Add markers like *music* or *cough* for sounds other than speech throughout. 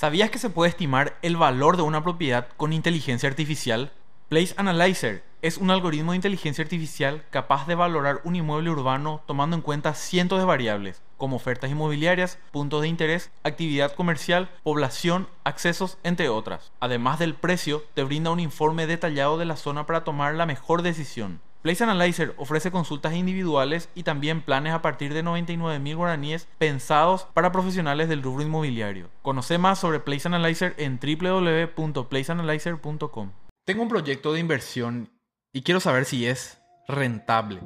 ¿Sabías que se puede estimar el valor de una propiedad con inteligencia artificial? Place Analyzer es un algoritmo de inteligencia artificial capaz de valorar un inmueble urbano tomando en cuenta cientos de variables, como ofertas inmobiliarias, puntos de interés, actividad comercial, población, accesos, entre otras. Además del precio, te brinda un informe detallado de la zona para tomar la mejor decisión. Place Analyzer ofrece consultas individuales y también planes a partir de 99.000 guaraníes pensados para profesionales del rubro inmobiliario. Conoce más sobre Place Analyzer en www.placeanalyzer.com. Tengo un proyecto de inversión y quiero saber si es rentable.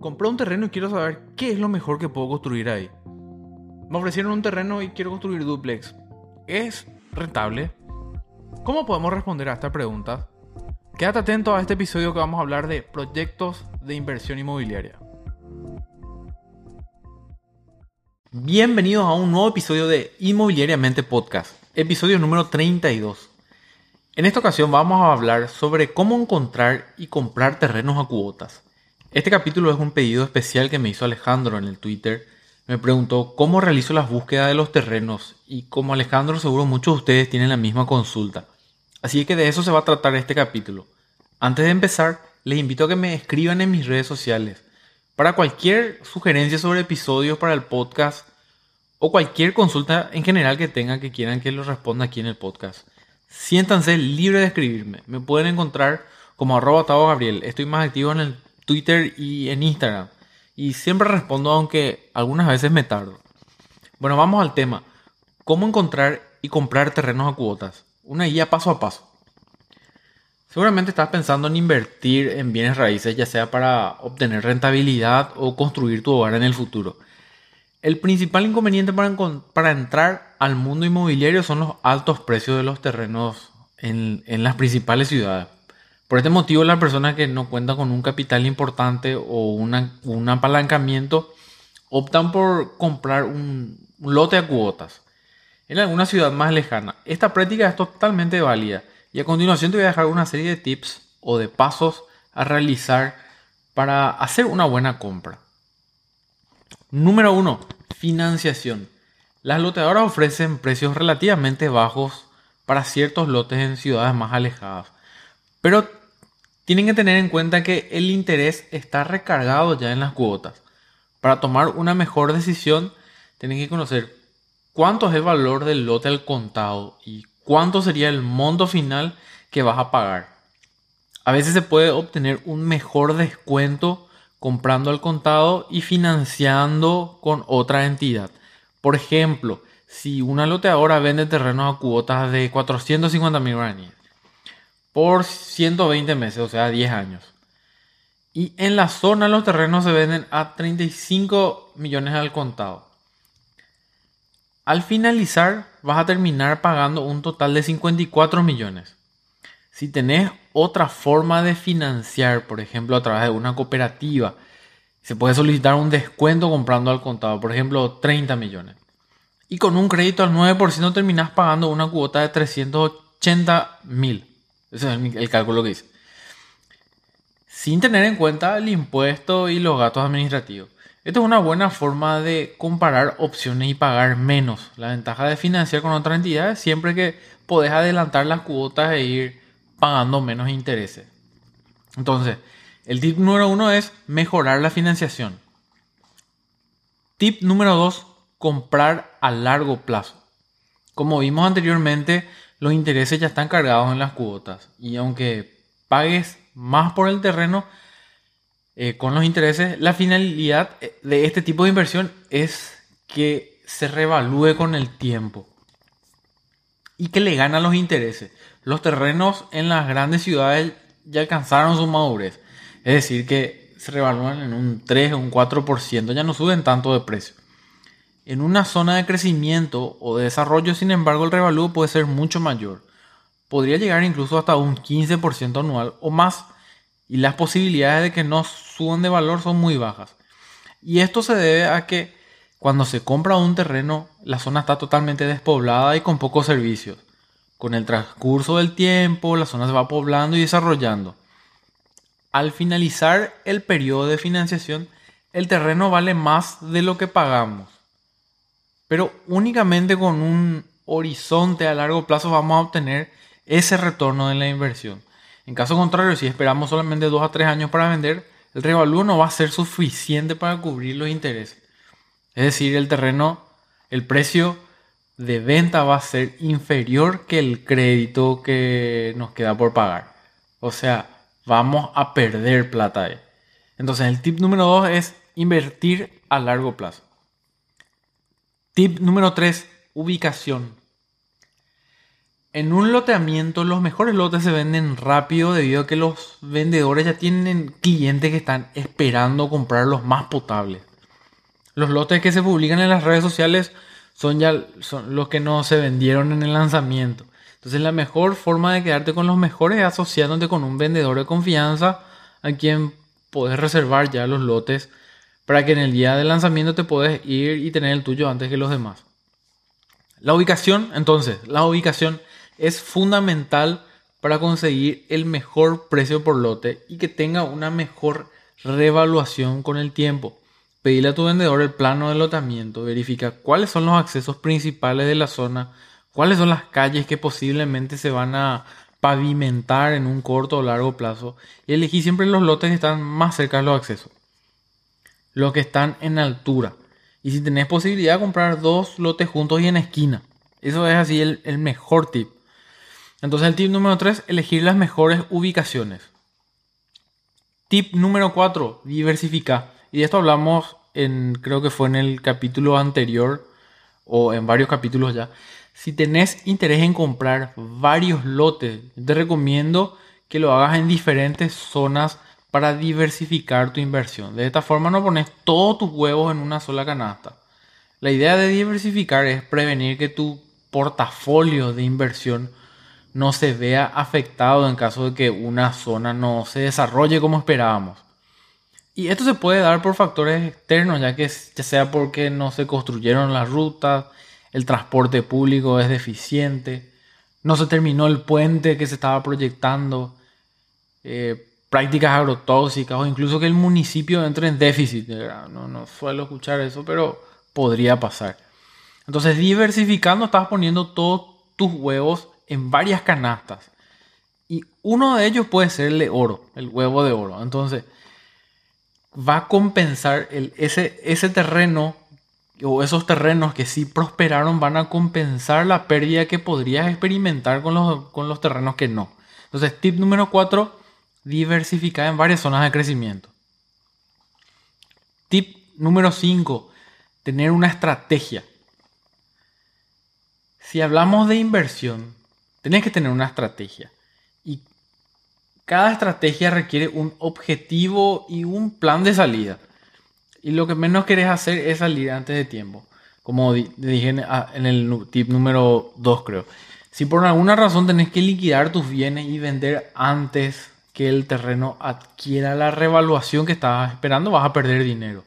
Compré un terreno y quiero saber qué es lo mejor que puedo construir ahí. Me ofrecieron un terreno y quiero construir duplex. ¿Es rentable? ¿Cómo podemos responder a esta pregunta? Quédate atento a este episodio que vamos a hablar de proyectos de inversión inmobiliaria. Bienvenidos a un nuevo episodio de Inmobiliariamente Podcast, episodio número 32. En esta ocasión vamos a hablar sobre cómo encontrar y comprar terrenos a cuotas. Este capítulo es un pedido especial que me hizo Alejandro en el Twitter. Me preguntó cómo realizo las búsquedas de los terrenos y como Alejandro seguro muchos de ustedes tienen la misma consulta. Así que de eso se va a tratar este capítulo. Antes de empezar, les invito a que me escriban en mis redes sociales. Para cualquier sugerencia sobre episodios para el podcast o cualquier consulta en general que tengan que quieran que los responda aquí en el podcast. Siéntanse libres de escribirme. Me pueden encontrar como arroba Gabriel. Estoy más activo en el Twitter y en Instagram. Y siempre respondo aunque algunas veces me tardo. Bueno, vamos al tema. ¿Cómo encontrar y comprar terrenos a cuotas? Una guía paso a paso. Seguramente estás pensando en invertir en bienes raíces, ya sea para obtener rentabilidad o construir tu hogar en el futuro. El principal inconveniente para, entrar al mundo inmobiliario son los altos precios de los terrenos en, las principales ciudades. Por este motivo, las personas que no cuentan con un capital importante o un apalancamiento optan por comprar un, un lote a cuotas en alguna ciudad más lejana. Esta práctica es totalmente válida y a continuación te voy a dejar una serie de tips o de pasos a realizar para hacer una buena compra. Número 1. Financiación. Las loteadoras ofrecen precios relativamente bajos para ciertos lotes en ciudades más alejadas. Pero tienen que tener en cuenta que el interés está recargado ya en las cuotas. Para tomar una mejor decisión, tienen que conocer cuánto es el valor del lote al contado y cuánto sería el monto final que vas a pagar. A veces se puede obtener un mejor descuento comprando al contado y financiando con otra entidad. Por ejemplo, si una loteadora vende terrenos a cuotas de 450 mil guaraníes por 120 meses, o sea, 10 años. Y en la zona los terrenos se venden a 35 millones al contado. Al finalizar, vas a terminar pagando un total de 54 millones. Si tenés otra forma de financiar, por ejemplo, a través de una cooperativa, se puede solicitar un descuento comprando al contado, por ejemplo, 30 millones. Y con un crédito al 9% terminas pagando una cuota de 380 mil. Ese es el, cálculo que hice. Sin tener en cuenta el impuesto y los gastos administrativos. Esto es una buena forma de comparar opciones y pagar menos. La ventaja de financiar con otra entidad es siempre que podés adelantar las cuotas e ir pagando menos intereses. Entonces, el tip número uno es mejorar la financiación. Tip número dos, comprar a largo plazo. Como vimos anteriormente, los intereses ya están cargados en las cuotas y aunque pagues más por el terreno, eh, con los intereses, la finalidad eh, de este tipo de inversión es que se revalúe con el tiempo y que le ganan los intereses. Los terrenos en las grandes ciudades ya alcanzaron su madurez, es decir, que se revalúan en un 3 o un 4%, ya no suben tanto de precio. En una zona de crecimiento o de desarrollo, sin embargo, el revalúo puede ser mucho mayor. Podría llegar incluso hasta un 15% anual o más y las posibilidades de que no de valor son muy bajas. Y esto se debe a que cuando se compra un terreno, la zona está totalmente despoblada y con pocos servicios. Con el transcurso del tiempo, la zona se va poblando y desarrollando. Al finalizar el periodo de financiación, el terreno vale más de lo que pagamos. Pero únicamente con un horizonte a largo plazo vamos a obtener ese retorno de la inversión. En caso contrario, si esperamos solamente 2 a 3 años para vender, el revalúo no va a ser suficiente para cubrir los intereses. Es decir, el terreno, el precio de venta va a ser inferior que el crédito que nos queda por pagar. O sea, vamos a perder plata. Entonces, el tip número 2 es invertir a largo plazo. Tip número 3, ubicación. En un loteamiento los mejores lotes se venden rápido debido a que los vendedores ya tienen clientes que están esperando comprar los más potables. Los lotes que se publican en las redes sociales son ya son los que no se vendieron en el lanzamiento. Entonces la mejor forma de quedarte con los mejores es asociándote con un vendedor de confianza a quien puedes reservar ya los lotes para que en el día del lanzamiento te puedes ir y tener el tuyo antes que los demás. La ubicación, entonces, la ubicación es fundamental para conseguir el mejor precio por lote y que tenga una mejor revaluación con el tiempo. Pedirle a tu vendedor el plano de lotamiento, verifica cuáles son los accesos principales de la zona, cuáles son las calles que posiblemente se van a pavimentar en un corto o largo plazo y elegí siempre los lotes que están más cerca de los accesos, los que están en altura. Y si tenés posibilidad de comprar dos lotes juntos y en esquina, eso es así el, el mejor tip. Entonces el tip número 3, elegir las mejores ubicaciones. Tip número 4, diversificar. Y de esto hablamos en, creo que fue en el capítulo anterior o en varios capítulos ya. Si tenés interés en comprar varios lotes, te recomiendo que lo hagas en diferentes zonas para diversificar tu inversión. De esta forma no pones todos tus huevos en una sola canasta. La idea de diversificar es prevenir que tu portafolio de inversión no se vea afectado en caso de que una zona no se desarrolle como esperábamos. Y esto se puede dar por factores externos, ya que ya sea porque no se construyeron las rutas, el transporte público es deficiente, no se terminó el puente que se estaba proyectando, eh, prácticas agrotóxicas o incluso que el municipio entre en déficit. No, no suelo escuchar eso, pero podría pasar. Entonces, diversificando, estás poniendo todos tus huevos en varias canastas. Y uno de ellos puede ser el de oro, el huevo de oro. Entonces, va a compensar el, ese, ese terreno o esos terrenos que sí prosperaron van a compensar la pérdida que podrías experimentar con los, con los terrenos que no. Entonces, tip número 4, diversificar en varias zonas de crecimiento. Tip número 5, tener una estrategia. Si hablamos de inversión, tenés que tener una estrategia. Y cada estrategia requiere un objetivo y un plan de salida. Y lo que menos querés hacer es salir antes de tiempo. Como dije en el tip número 2, creo. Si por alguna razón tenés que liquidar tus bienes y vender antes que el terreno adquiera la revaluación que estabas esperando, vas a perder dinero.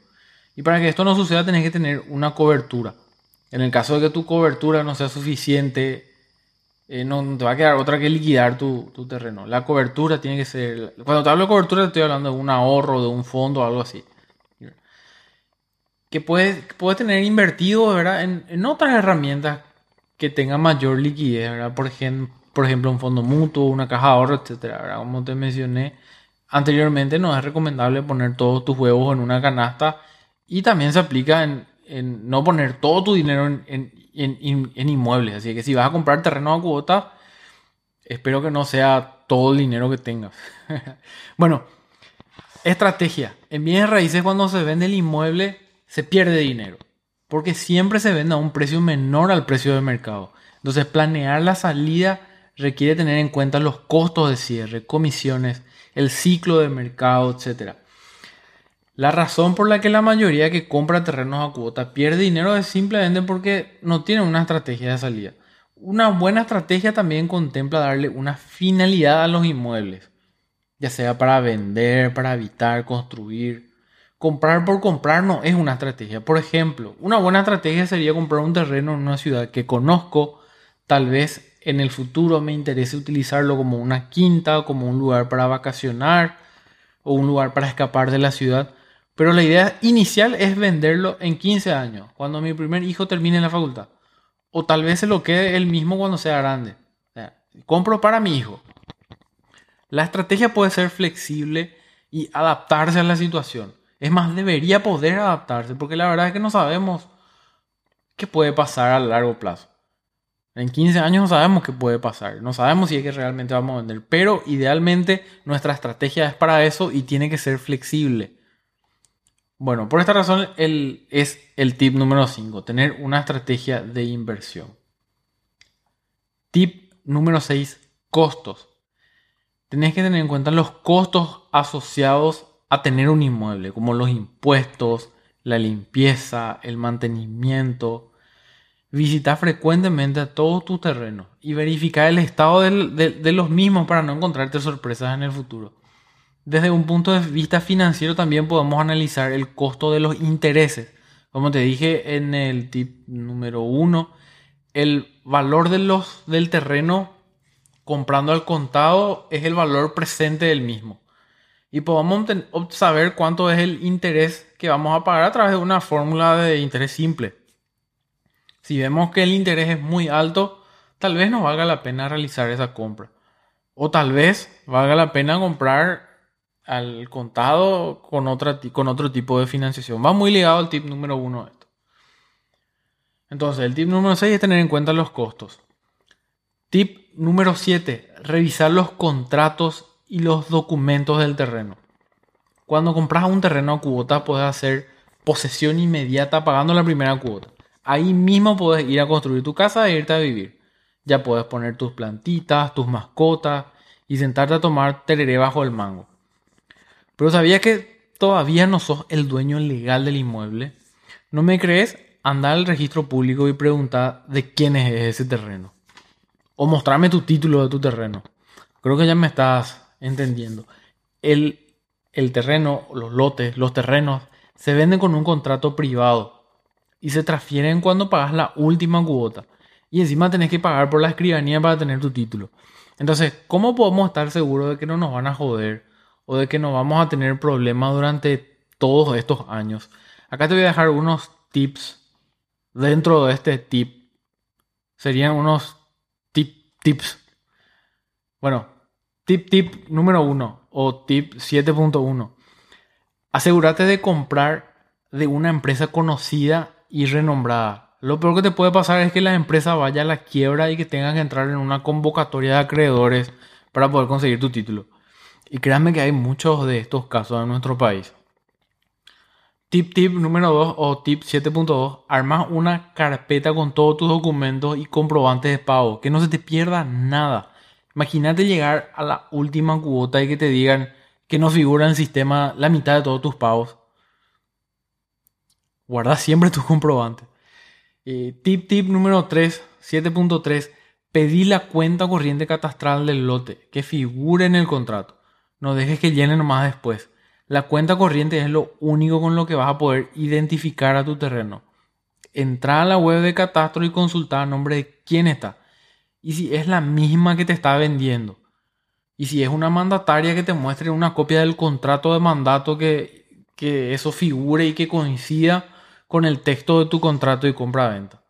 Y para que esto no suceda, tenés que tener una cobertura. En el caso de que tu cobertura no sea suficiente eh, no, te va a quedar otra que liquidar tu, terreno. La cobertura tiene que ser. Cuando te hablo de cobertura, te estoy hablando de un ahorro, de un fondo, algo así. Que puedes, puedes tener invertido ¿verdad? En, otras herramientas que tengan mayor liquidez, ¿verdad? Por, ejemplo, por ejemplo, un fondo mutuo, una caja de ahorro, etcétera. Como te mencioné anteriormente, no es recomendable poner todos tus huevos en una canasta y también se aplica en, en no poner todo tu dinero en, en, inmuebles. Así que si vas a comprar terreno a cuota, espero que no sea todo el dinero que tengas. *laughs* bueno, estrategia. En bienes raíces cuando se vende el inmueble se pierde dinero. Porque siempre se vende a un precio menor al precio del mercado. Entonces planear la salida requiere tener en cuenta los costos de cierre, comisiones, el ciclo de mercado, etc. La razón por la que la mayoría que compra terrenos a cuota pierde dinero es simplemente porque no tiene una estrategia de salida. Una buena estrategia también contempla darle una finalidad a los inmuebles, ya sea para vender, para habitar, construir. Comprar por comprar no es una estrategia. Por ejemplo, una buena estrategia sería comprar un terreno en una ciudad que conozco, tal vez en el futuro me interese utilizarlo como una quinta, como un lugar para vacacionar o un lugar para escapar de la ciudad pero la idea inicial es venderlo en 15 años, cuando mi primer hijo termine la facultad. o tal vez se lo quede él mismo cuando sea grande. compro para mi hijo. La estrategia puede ser flexible y adaptarse a la situación. Es más, debería poder adaptarse, porque la verdad es que no sabemos qué puede pasar a largo plazo. En 15 años no sabemos qué puede pasar, no sabemos si es que realmente vamos a vender, pero idealmente nuestra estrategia es para eso y tiene que ser flexible. Bueno, por esta razón el, es el tip número 5, tener una estrategia de inversión. Tip número 6, costos. Tenés que tener en cuenta los costos asociados a tener un inmueble, como los impuestos, la limpieza, el mantenimiento. Visita frecuentemente a todos tus terrenos y verificar el estado de los mismos para no encontrarte sorpresas en el futuro. Desde un punto de vista financiero también podemos analizar el costo de los intereses. Como te dije en el tip número uno, el valor de los, del terreno comprando al contado es el valor presente del mismo. Y podemos saber cuánto es el interés que vamos a pagar a través de una fórmula de interés simple. Si vemos que el interés es muy alto, tal vez no valga la pena realizar esa compra. O tal vez valga la pena comprar al contado con, con otro tipo de financiación. Va muy ligado al tip número uno esto. Entonces, el tip número 6 es tener en cuenta los costos. Tip número 7, revisar los contratos y los documentos del terreno. Cuando compras un terreno a cuota, puedes hacer posesión inmediata pagando la primera cuota. Ahí mismo puedes ir a construir tu casa e irte a vivir. Ya puedes poner tus plantitas, tus mascotas y sentarte a tomar tereré bajo el mango. Pero sabía que todavía no sos el dueño legal del inmueble. ¿No me crees? Anda al registro público y pregunta de quién es ese terreno. O mostrarme tu título de tu terreno. Creo que ya me estás entendiendo. El, el terreno, los lotes, los terrenos se venden con un contrato privado y se transfieren cuando pagas la última cuota. Y encima tenés que pagar por la escribanía para tener tu título. Entonces, ¿cómo podemos estar seguros de que no nos van a joder o de que no vamos a tener problemas durante todos estos años. Acá te voy a dejar unos tips dentro de este tip. Serían unos tip, tips. Bueno, tip tip número uno o tip 7.1. Asegúrate de comprar de una empresa conocida y renombrada. Lo peor que te puede pasar es que la empresa vaya a la quiebra y que tengas que entrar en una convocatoria de acreedores para poder conseguir tu título. Y créanme que hay muchos de estos casos en nuestro país. Tip tip número 2 o tip 7.2, armas una carpeta con todos tus documentos y comprobantes de pago, que no se te pierda nada. Imagínate llegar a la última cuota y que te digan que no figura en el sistema la mitad de todos tus pagos. Guarda siempre tus comprobantes. Eh, tip tip número 3, 7.3, pedí la cuenta corriente catastral del lote, que figure en el contrato. No dejes que llene nomás después. La cuenta corriente es lo único con lo que vas a poder identificar a tu terreno. Entra a la web de catastro y consulta a nombre de quién está. Y si es la misma que te está vendiendo. Y si es una mandataria que te muestre una copia del contrato de mandato que, que eso figure y que coincida con el texto de tu contrato de compra-venta.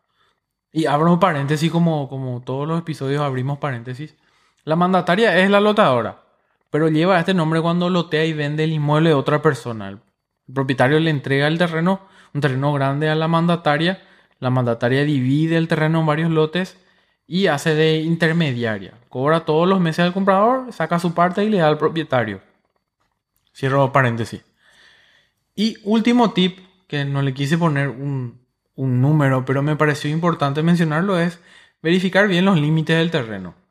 Y abro paréntesis como, como todos los episodios abrimos paréntesis. La mandataria es la lotadora pero lleva este nombre cuando lotea y vende el inmueble de otra persona. El propietario le entrega el terreno, un terreno grande a la mandataria, la mandataria divide el terreno en varios lotes y hace de intermediaria. Cobra todos los meses al comprador, saca su parte y le da al propietario. Cierro paréntesis. Y último tip, que no le quise poner un, un número, pero me pareció importante mencionarlo, es verificar bien los límites del terreno.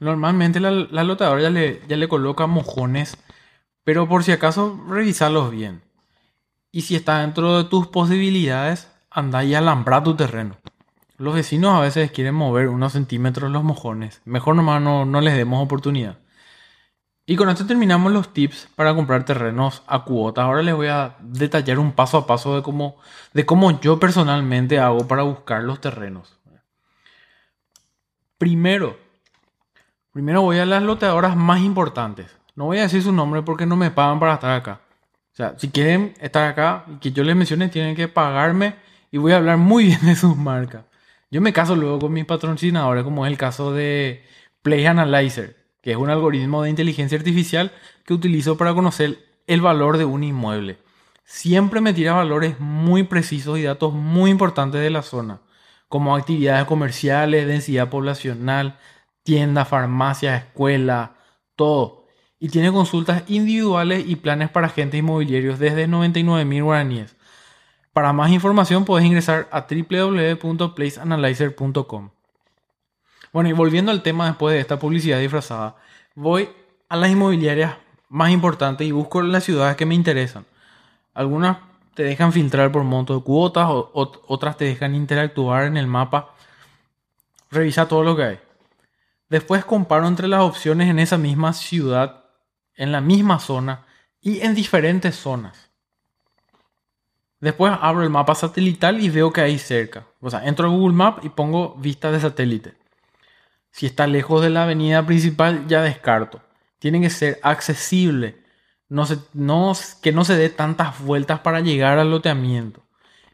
Normalmente la, la lotadora ya le, ya le coloca mojones, pero por si acaso revisarlos bien. Y si está dentro de tus posibilidades, anda y alambra tu terreno. Los vecinos a veces quieren mover unos centímetros los mojones. Mejor nomás no, no les demos oportunidad. Y con esto terminamos los tips para comprar terrenos a cuotas. Ahora les voy a detallar un paso a paso de cómo, de cómo yo personalmente hago para buscar los terrenos. Primero, Primero voy a las loteadoras más importantes. No voy a decir su nombre porque no me pagan para estar acá. O sea, si quieren estar acá y que yo les mencione, tienen que pagarme y voy a hablar muy *laughs* bien de sus marcas. Yo me caso luego con mis patrocinadores, como es el caso de Play Analyzer, que es un algoritmo de inteligencia artificial que utilizo para conocer el valor de un inmueble. Siempre me tira valores muy precisos y datos muy importantes de la zona, como actividades comerciales, densidad poblacional, tiendas, farmacias, escuela, todo. Y tiene consultas individuales y planes para agentes inmobiliarios desde 99 mil guaraníes. Para más información puedes ingresar a www.placeanalyzer.com. Bueno, y volviendo al tema después de esta publicidad disfrazada, voy a las inmobiliarias más importantes y busco las ciudades que me interesan. Algunas te dejan filtrar por monto de cuotas, o, otras te dejan interactuar en el mapa. Revisa todo lo que hay. Después comparo entre las opciones en esa misma ciudad, en la misma zona y en diferentes zonas. Después abro el mapa satelital y veo que hay cerca. O sea, entro a Google Maps y pongo vista de satélite. Si está lejos de la avenida principal, ya descarto. Tiene que ser accesible. No no, que no se dé tantas vueltas para llegar al loteamiento.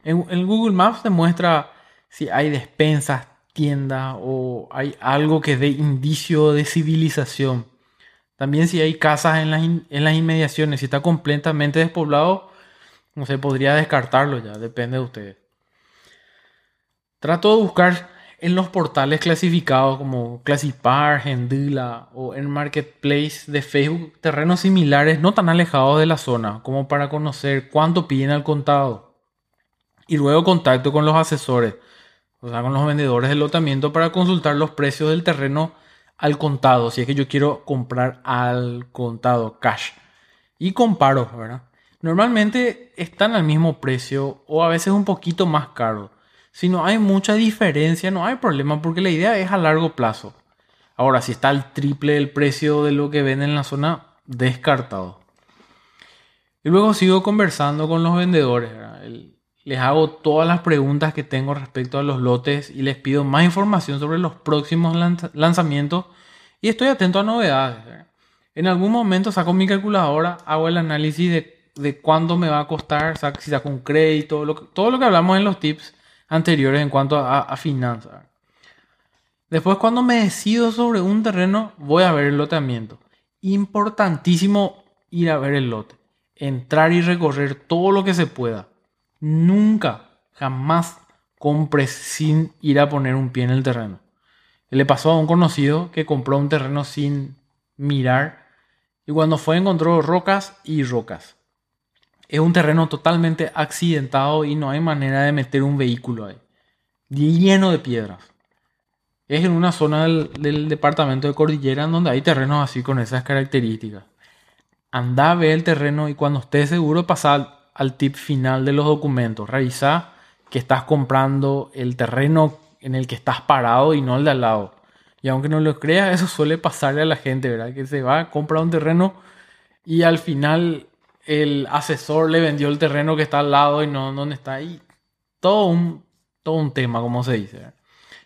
En, en Google Maps te muestra si hay despensas, tiendas o hay algo que dé indicio de civilización. También si hay casas en las, en las inmediaciones, si está completamente despoblado, no sé, podría descartarlo ya, depende de ustedes. Trato de buscar en los portales clasificados como Classipar, Gendula o en Marketplace de Facebook terrenos similares no tan alejados de la zona como para conocer cuánto piden al contado. Y luego contacto con los asesores, o sea, con los vendedores del lotamiento para consultar los precios del terreno al contado, si es que yo quiero comprar al contado, cash. Y comparo, ¿verdad? Normalmente están al mismo precio o a veces un poquito más caro. Si no hay mucha diferencia, no hay problema porque la idea es a largo plazo. Ahora, si está al triple del precio de lo que venden en la zona, descartado. Y luego sigo conversando con los vendedores. Les hago todas las preguntas que tengo respecto a los lotes y les pido más información sobre los próximos lanzamientos y estoy atento a novedades. En algún momento saco mi calculadora, hago el análisis de de cuándo me va a costar, si saco un crédito, todo lo que hablamos en los tips anteriores en cuanto a, finanzas. Después, cuando me decido sobre un terreno, voy a ver el loteamiento. Importantísimo ir a ver el lote. Entrar y recorrer todo lo que se pueda. Nunca, jamás compres sin ir a poner un pie en el terreno. Le pasó a un conocido que compró un terreno sin mirar y cuando fue encontró rocas y rocas. Es un terreno totalmente accidentado y no hay manera de meter un vehículo ahí. Lleno de piedras. Es en una zona del, departamento de Cordillera donde hay terrenos así con esas características. Anda a ver el terreno y cuando estés seguro pasa al, tip final de los documentos. Revisa que estás comprando el terreno en el que estás parado y no el de al lado. Y aunque no lo creas, eso suele pasarle a la gente, ¿verdad? Que se va a comprar un terreno y al final el asesor le vendió el terreno que está al lado y no donde está ahí. Todo un, todo un tema, como se dice.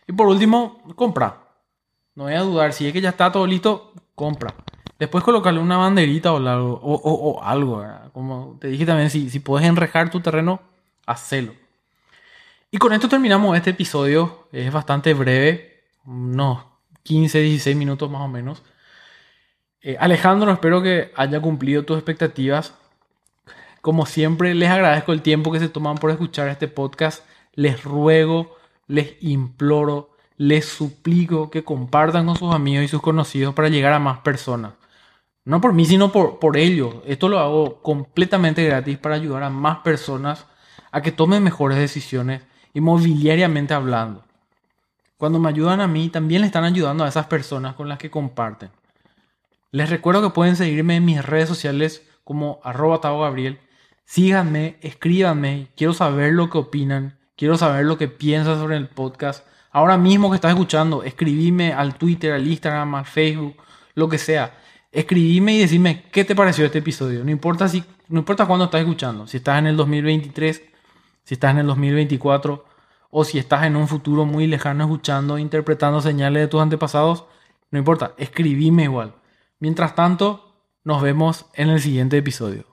Y por último, compra. No voy a dudar, si es que ya está todo listo, compra. Después colocarle una banderita o algo, o, algo como te dije también, si, puedes enrejar tu terreno, hacelo. Y con esto terminamos este episodio. Es bastante breve, unos 15, 16 minutos más o menos. Eh, Alejandro, espero que haya cumplido tus expectativas. Como siempre, les agradezco el tiempo que se toman por escuchar este podcast. Les ruego, les imploro, les suplico que compartan con sus amigos y sus conocidos para llegar a más personas. No por mí, sino por, por ellos. Esto lo hago completamente gratis para ayudar a más personas a que tomen mejores decisiones inmobiliariamente hablando. Cuando me ayudan a mí, también le están ayudando a esas personas con las que comparten. Les recuerdo que pueden seguirme en mis redes sociales como arroba Gabriel Síganme, escríbanme, quiero saber lo que opinan, quiero saber lo que piensan sobre el podcast. Ahora mismo que estás escuchando, escribime al Twitter, al Instagram, al Facebook, lo que sea. Escribime y decime qué te pareció este episodio. No importa si, no importa cuándo estás escuchando. Si estás en el 2023, si estás en el 2024 o si estás en un futuro muy lejano escuchando, interpretando señales de tus antepasados, no importa, escribime igual. Mientras tanto, nos vemos en el siguiente episodio.